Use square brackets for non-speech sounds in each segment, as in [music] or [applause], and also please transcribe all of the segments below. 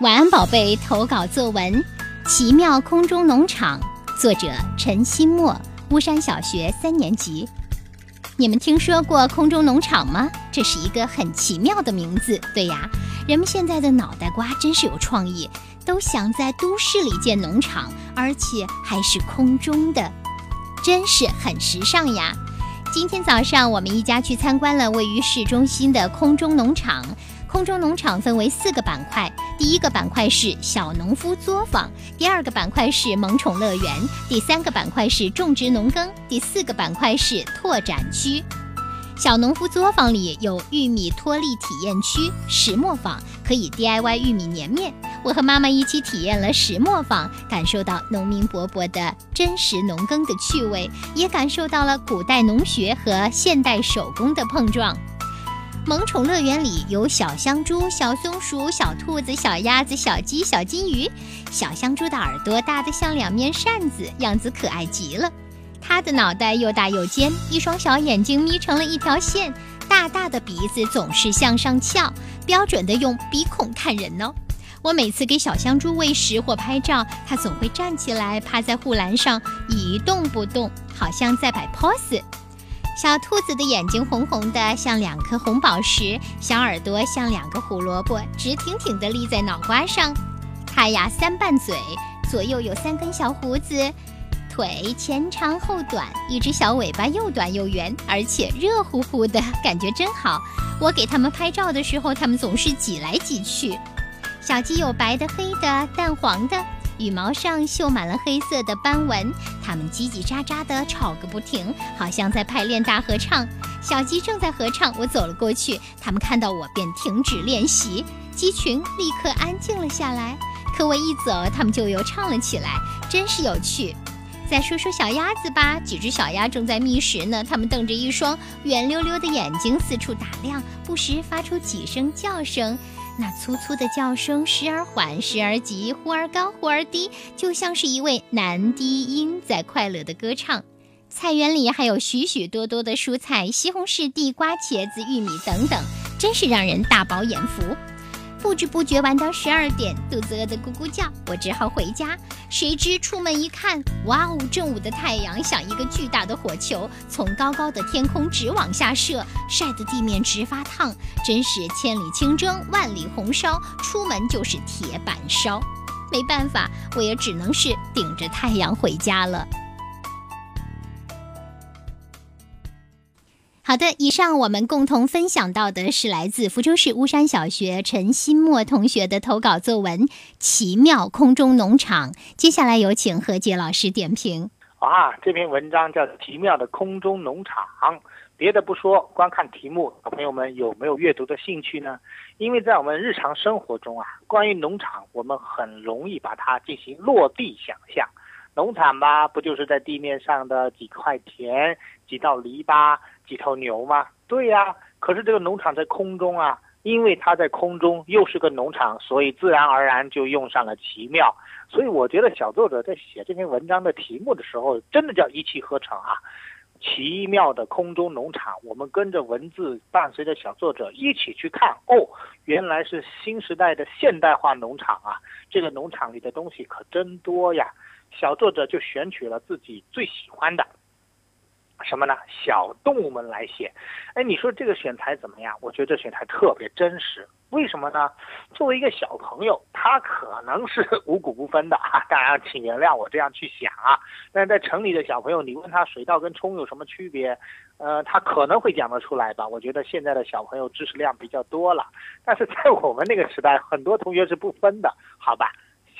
晚安，宝贝。投稿作文《奇妙空中农场》，作者陈新墨，巫山小学三年级。你们听说过空中农场吗？这是一个很奇妙的名字。对呀，人们现在的脑袋瓜真是有创意，都想在都市里建农场，而且还是空中的，真是很时尚呀。今天早上，我们一家去参观了位于市中心的空中农场。空中农场分为四个板块，第一个板块是小农夫作坊，第二个板块是萌宠乐园，第三个板块是种植农耕，第四个板块是拓展区。小农夫作坊里有玉米脱粒体验区、石磨坊，可以 DIY 玉米粘面。我和妈妈一起体验了石磨坊，感受到农民伯伯的真实农耕的趣味，也感受到了古代农学和现代手工的碰撞。萌宠乐园里有小香猪、小松鼠、小兔子、小鸭子、小鸡、小金鱼。小香猪的耳朵大得像两面扇子，样子可爱极了。它的脑袋又大又尖，一双小眼睛眯成了一条线，大大的鼻子总是向上翘，标准的用鼻孔看人呢。我每次给小香猪喂食或拍照，它总会站起来，趴在护栏上一动不动，好像在摆 pose。小兔子的眼睛红红的，像两颗红宝石；小耳朵像两个胡萝卜，直挺挺地立在脑瓜上。它呀三瓣嘴，左右有三根小胡子，腿前长后短，一只小尾巴又短又圆，而且热乎乎的，感觉真好。我给它们拍照的时候，它们总是挤来挤去。小鸡有白的、黑的、淡黄的。羽毛上绣满了黑色的斑纹，它们叽叽喳喳地吵个不停，好像在排练大合唱。小鸡正在合唱，我走了过去，它们看到我便停止练习，鸡群立刻安静了下来。可我一走，它们就又唱了起来，真是有趣。再说说小鸭子吧，几只小鸭正在觅食呢，它们瞪着一双圆溜溜的眼睛四处打量，不时发出几声叫声。那粗粗的叫声，时而缓，时而急，忽而高，忽而低，就像是一位男低音在快乐的歌唱。菜园里还有许许多多的蔬菜，西红柿、地瓜、茄子、玉米等等，真是让人大饱眼福。不知不觉玩到十二点，肚子饿得咕咕叫，我只好回家。谁知出门一看，哇哦！正午的太阳像一个巨大的火球，从高高的天空直往下射，晒得地面直发烫，真是千里清蒸，万里红烧，出门就是铁板烧。没办法，我也只能是顶着太阳回家了。好的，以上我们共同分享到的是来自福州市巫山小学陈新墨同学的投稿作文《奇妙空中农场》。接下来有请何洁老师点评。啊，这篇文章叫《奇妙的空中农场》。别的不说，光看题目，小朋友们有没有阅读的兴趣呢？因为在我们日常生活中啊，关于农场，我们很容易把它进行落地想象。农场吧，不就是在地面上的几块田、几道篱笆、几头牛吗？对呀。可是这个农场在空中啊，因为它在空中又是个农场，所以自然而然就用上了奇妙。所以我觉得小作者在写这篇文章的题目的时候，真的叫一气呵成啊！奇妙的空中农场，我们跟着文字，伴随着小作者一起去看。哦，原来是新时代的现代化农场啊！这个农场里的东西可真多呀。小作者就选取了自己最喜欢的什么呢？小动物们来写。哎，你说这个选材怎么样？我觉得这选材特别真实。为什么呢？作为一个小朋友，他可能是 [laughs] 五谷不分的啊。当然，请原谅我这样去想啊。但是在城里的小朋友，你问他水稻跟葱有什么区别，呃，他可能会讲得出来吧。我觉得现在的小朋友知识量比较多了，但是在我们那个时代，很多同学是不分的，好吧？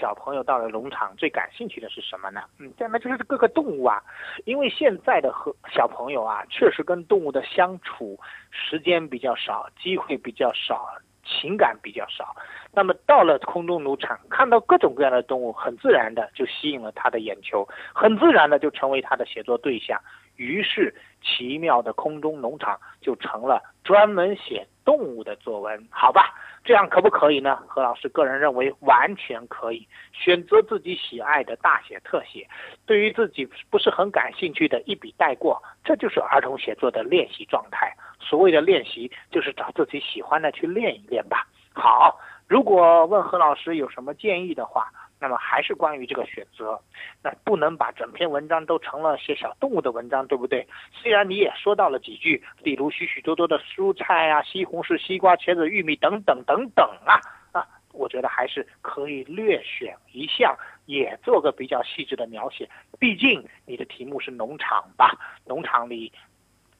小朋友到了农场，最感兴趣的是什么呢？嗯，那就是各个动物啊，因为现在的和小朋友啊，确实跟动物的相处时间比较少，机会比较少，情感比较少。那么到了空中农场，看到各种各样的动物，很自然的就吸引了他的眼球，很自然的就成为他的写作对象。于是，奇妙的空中农场就成了专门写动物的作文，好吧？这样可不可以呢？何老师个人认为完全可以，选择自己喜爱的大写特写，对于自己不是很感兴趣的一笔带过，这就是儿童写作的练习状态。所谓的练习，就是找自己喜欢的去练一练吧。好，如果问何老师有什么建议的话，那么还是关于这个选择，那不能把整篇文章都成了写小动物的文章，对不对？虽然你也说到了几句，例如许许多多的蔬菜啊，西红柿、西瓜、茄子、玉米等等等等啊啊，我觉得还是可以略选一项，也做个比较细致的描写。毕竟你的题目是农场吧，农场里。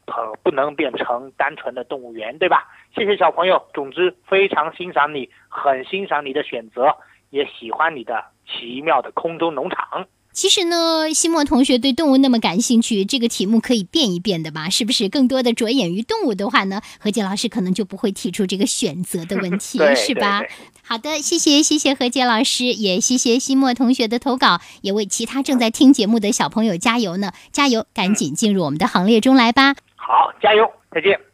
可，不能变成单纯的动物园，对吧？谢谢小朋友。总之，非常欣赏你，很欣赏你的选择，也喜欢你的奇妙的空中农场。其实呢，西莫同学对动物那么感兴趣，这个题目可以变一变的吧？是不是？更多的着眼于动物的话呢，何洁老师可能就不会提出这个选择的问题，[laughs] 是吧？好的，谢谢谢谢何洁老师，也谢谢西莫同学的投稿，也为其他正在听节目的小朋友加油呢！加油，赶紧进入我们的行列中来吧！好，加油！再见。